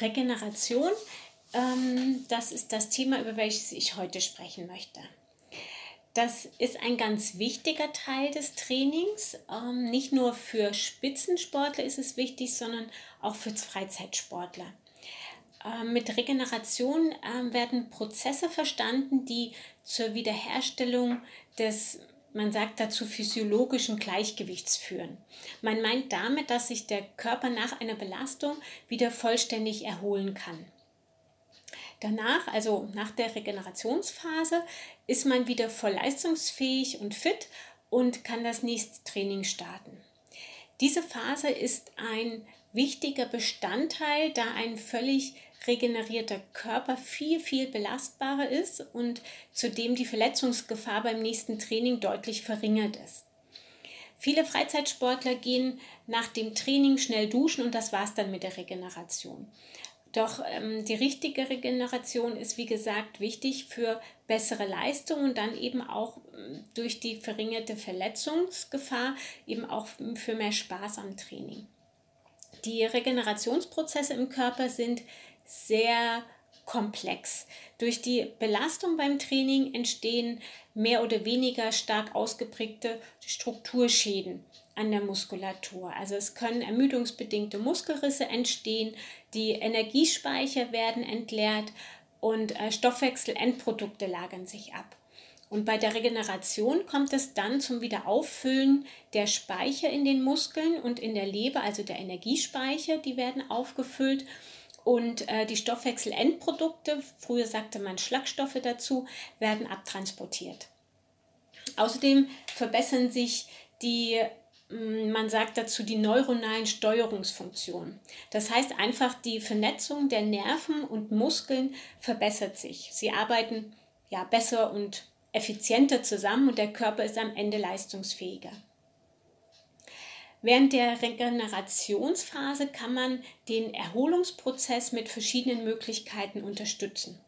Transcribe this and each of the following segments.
Regeneration, ähm, das ist das Thema, über welches ich heute sprechen möchte. Das ist ein ganz wichtiger Teil des Trainings. Ähm, nicht nur für Spitzensportler ist es wichtig, sondern auch für Freizeitsportler. Ähm, mit Regeneration ähm, werden Prozesse verstanden, die zur Wiederherstellung des man sagt dazu physiologischen Gleichgewichts führen. Man meint damit, dass sich der Körper nach einer Belastung wieder vollständig erholen kann. Danach, also nach der Regenerationsphase, ist man wieder voll leistungsfähig und fit und kann das nächste Training starten. Diese Phase ist ein wichtiger Bestandteil, da ein völlig regenerierter Körper viel, viel belastbarer ist und zudem die Verletzungsgefahr beim nächsten Training deutlich verringert ist. Viele Freizeitsportler gehen nach dem Training schnell duschen und das war es dann mit der Regeneration. Doch ähm, die richtige Regeneration ist, wie gesagt, wichtig für bessere Leistung und dann eben auch ähm, durch die verringerte Verletzungsgefahr eben auch für mehr Spaß am Training. Die Regenerationsprozesse im Körper sind sehr komplex. Durch die Belastung beim Training entstehen mehr oder weniger stark ausgeprägte Strukturschäden an der Muskulatur. Also es können ermüdungsbedingte Muskelrisse entstehen, die Energiespeicher werden entleert und äh, Stoffwechselendprodukte lagern sich ab. Und bei der Regeneration kommt es dann zum Wiederauffüllen der Speicher in den Muskeln und in der Leber, also der Energiespeicher, die werden aufgefüllt. Und äh, die Stoffwechselendprodukte, früher sagte man Schlagstoffe dazu, werden abtransportiert. Außerdem verbessern sich die Mm, man sagt dazu die neuronalen Steuerungsfunktionen. Das heißt einfach, die Vernetzung der Nerven und Muskeln verbessert sich. Sie arbeiten ja besser und effizienter zusammen und der Körper ist am Ende leistungsfähiger. Während der Regenerationsphase kann man den Erholungsprozess mit verschiedenen Möglichkeiten unterstützen.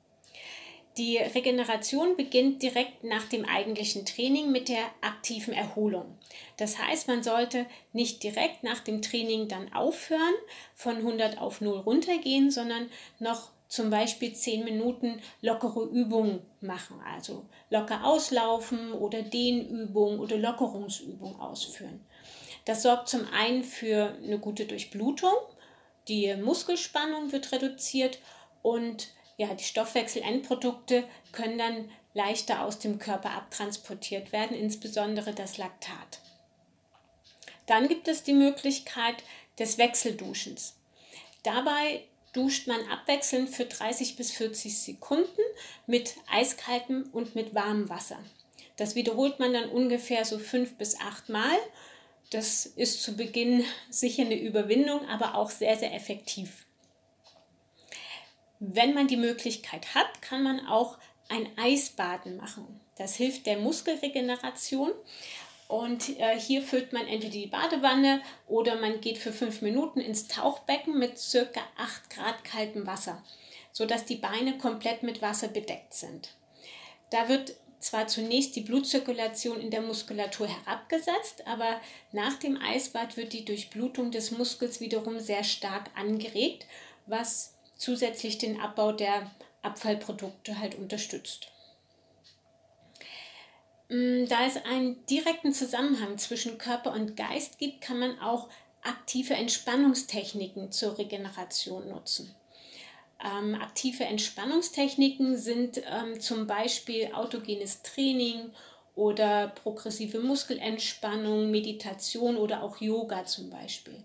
Die Regeneration beginnt direkt nach dem eigentlichen Training mit der aktiven Erholung. Das heißt, man sollte nicht direkt nach dem Training dann aufhören, von 100 auf 0 runtergehen, sondern noch zum Beispiel 10 Minuten lockere Übungen machen, also locker auslaufen oder Dehnübung oder Lockerungsübung ausführen. Das sorgt zum einen für eine gute Durchblutung, die Muskelspannung wird reduziert und ja, die Stoffwechselendprodukte können dann leichter aus dem Körper abtransportiert werden, insbesondere das Laktat. Dann gibt es die Möglichkeit des Wechselduschens. Dabei duscht man abwechselnd für 30 bis 40 Sekunden mit eiskaltem und mit warmem Wasser. Das wiederholt man dann ungefähr so fünf bis acht Mal. Das ist zu Beginn sicher eine Überwindung, aber auch sehr, sehr effektiv. Wenn man die Möglichkeit hat, kann man auch ein Eisbaden machen. Das hilft der Muskelregeneration. Und äh, hier füllt man entweder die Badewanne oder man geht für fünf Minuten ins Tauchbecken mit circa 8 Grad kaltem Wasser, sodass die Beine komplett mit Wasser bedeckt sind. Da wird zwar zunächst die Blutzirkulation in der Muskulatur herabgesetzt, aber nach dem Eisbad wird die Durchblutung des Muskels wiederum sehr stark angeregt, was zusätzlich den Abbau der Abfallprodukte halt unterstützt. Mm, da es einen direkten Zusammenhang zwischen Körper und Geist gibt, kann man auch aktive Entspannungstechniken zur Regeneration nutzen. Ähm, aktive Entspannungstechniken sind ähm, zum Beispiel autogenes Training oder progressive Muskelentspannung, Meditation oder auch Yoga zum Beispiel.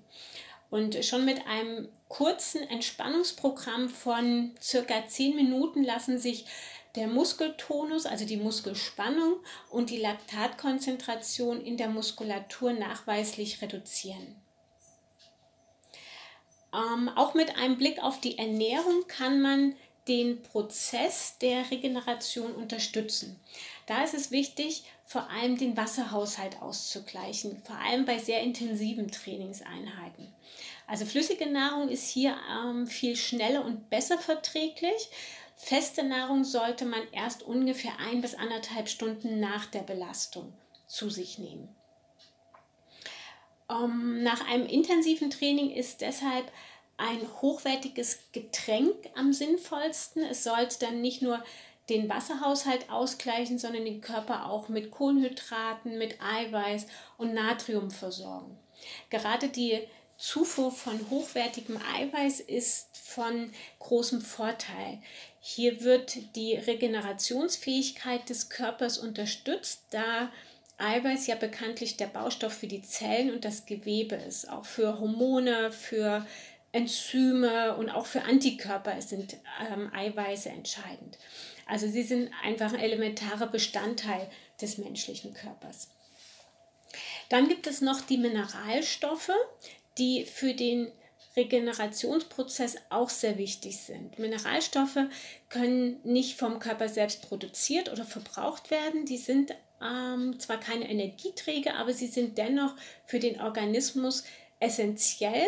Und schon mit einem kurzen Entspannungsprogramm von circa 10 Minuten lassen sich der Muskeltonus, also die Muskelspannung und die Laktatkonzentration in der Muskulatur nachweislich reduzieren. Ähm, auch mit einem Blick auf die Ernährung kann man den Prozess der Regeneration unterstützen. Da ist es wichtig, vor allem den Wasserhaushalt auszugleichen, vor allem bei sehr intensiven Trainingseinheiten. Also flüssige Nahrung ist hier ähm, viel schneller und besser verträglich. Feste Nahrung sollte man erst ungefähr ein bis anderthalb Stunden nach der Belastung zu sich nehmen. Um, ähm, nach einem intensiven Training ist deshalb ein hochwertiges Getränk am sinnvollsten. Es sollte dann nicht nur den Wasserhaushalt ausgleichen, sondern den Körper auch mit Kohlenhydraten, mit Eiweiß und Natrium versorgen. Gerade die Zufuhr von hochwertigem Eiweiß ist von großem Vorteil. Hier wird die Regenerationsfähigkeit des Körpers unterstützt, da Eiweiß ja bekanntlich der Baustoff für die Zellen und das Gewebe ist, auch für Hormone, für Enzyme und auch für Antikörper sind ähm, Eiweiße entscheidend. Also sie sind einfach ein elementarer Bestandteil des menschlichen Körpers. Dann gibt es noch die Mineralstoffe, die für den Regenerationsprozess auch sehr wichtig sind. Mineralstoffe können nicht vom Körper selbst produziert oder verbraucht werden. Die sind ähm, zwar keine Energieträger, aber sie sind dennoch für den Organismus essentiell,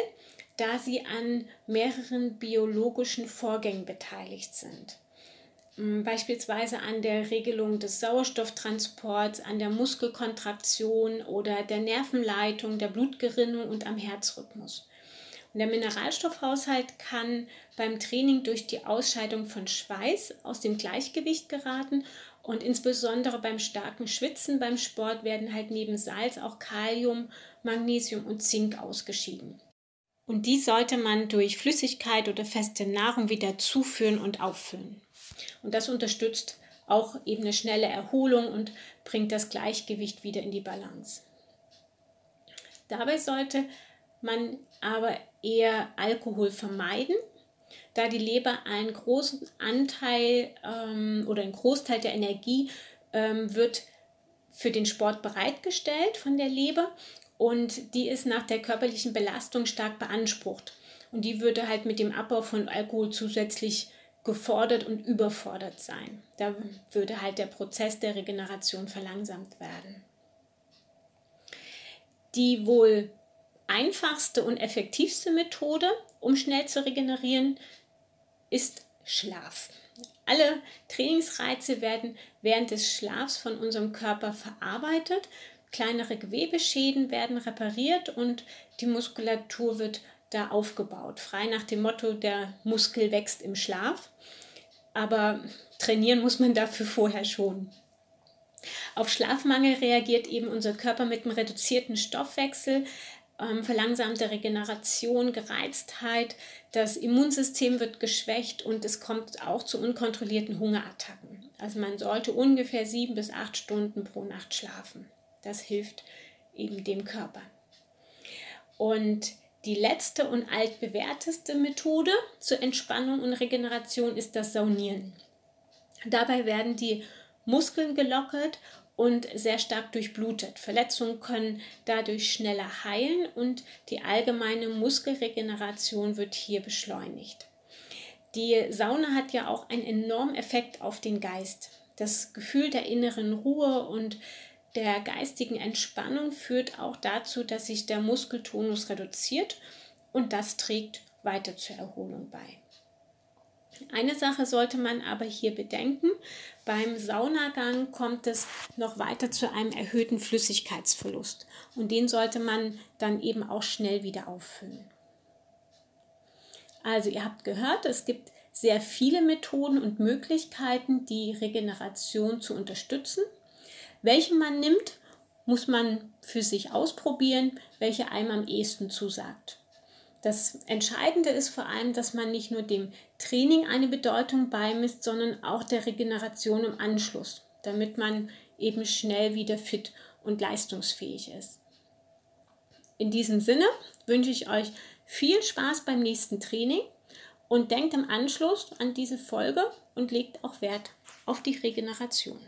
da sie an mehreren biologischen Vorgängen beteiligt sind. Mm, beispielsweise an der Regelung des Sauerstofftransports, an der Muskelkontraktion oder der Nervenleitung, der Blutgerinnung und am Herzrhythmus. Und der Mineralstoffhaushalt kann beim Training durch die Ausscheidung von Schweiß aus dem Gleichgewicht geraten und insbesondere beim starken Schwitzen beim Sport werden halt neben Salz auch Kalium, Magnesium und Zink ausgeschieden. Und die sollte man durch Flüssigkeit oder feste Nahrung wieder zuführen und auffüllen. Und das unterstützt auch eben eine schnelle Erholung und bringt das Gleichgewicht wieder in die Balance. Dabei sollte man aber eher Alkohol vermeiden, da die Leber einen großen Anteil ähm, oder einen Großteil der Energie ähm, wird für den Sport bereitgestellt von der Leber und die ist nach der körperlichen Belastung stark beansprucht. Und die würde halt mit dem Abbau von Alkohol zusätzlich gefordert und überfordert sein. Da würde halt der Prozess der Regeneration verlangsamt werden. Die wohl einfachste und effektivste Methode, um schnell zu regenerieren, ist Schlaf. Alle Trainingsreize werden während des Schlafs von unserem Körper verarbeitet. Kleinere Gewebeschäden werden repariert und die Muskulatur wird da aufgebaut. Frei nach dem Motto, der Muskel wächst im Schlaf. Aber trainieren muss man dafür vorher schon. Auf Schlafmangel reagiert eben unser Körper mit einem reduzierten Stoffwechsel, ähm, verlangsamte Regeneration, Gereiztheit, das Immunsystem wird geschwächt und es kommt auch zu unkontrollierten Hungerattacken. Also man sollte ungefähr sieben bis acht Stunden pro Nacht schlafen. Das hilft eben dem Körper. Und die letzte und altbewährteste Methode zur Entspannung und Regeneration ist das Saunieren. Dabei werden die Muskeln gelockert und sehr stark durchblutet. Verletzungen können dadurch schneller heilen und die allgemeine Muskelregeneration wird hier beschleunigt. Die Sauna hat ja auch einen enormen Effekt auf den Geist. Das Gefühl der inneren Ruhe und der geistigen Entspannung führt auch dazu, dass sich der Muskeltonus reduziert und das trägt weiter zur Erholung bei. Eine Sache sollte man aber hier bedenken. Beim Saunagang kommt es noch weiter zu einem erhöhten Flüssigkeitsverlust und den sollte man dann eben auch schnell wieder auffüllen. Also ihr habt gehört, es gibt sehr viele Methoden und Möglichkeiten, die Regeneration zu unterstützen. Welche man nimmt, muss man für sich ausprobieren, welche einem am ehesten zusagt. Das Entscheidende ist vor allem, dass man nicht nur dem Training eine Bedeutung beimisst, sondern auch der Regeneration im Anschluss, damit man eben schnell wieder fit und leistungsfähig ist. In diesem Sinne wünsche ich euch viel Spaß beim nächsten Training und denkt im Anschluss an diese Folge und legt auch Wert auf die Regeneration.